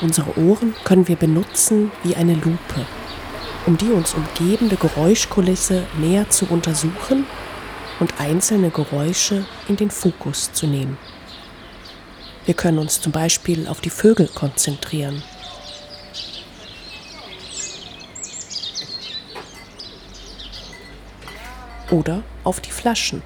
Unsere Ohren können wir benutzen wie eine Lupe, um die uns umgebende Geräuschkulisse näher zu untersuchen und einzelne Geräusche in den Fokus zu nehmen. Wir können uns zum Beispiel auf die Vögel konzentrieren. Oder auf die Flaschen.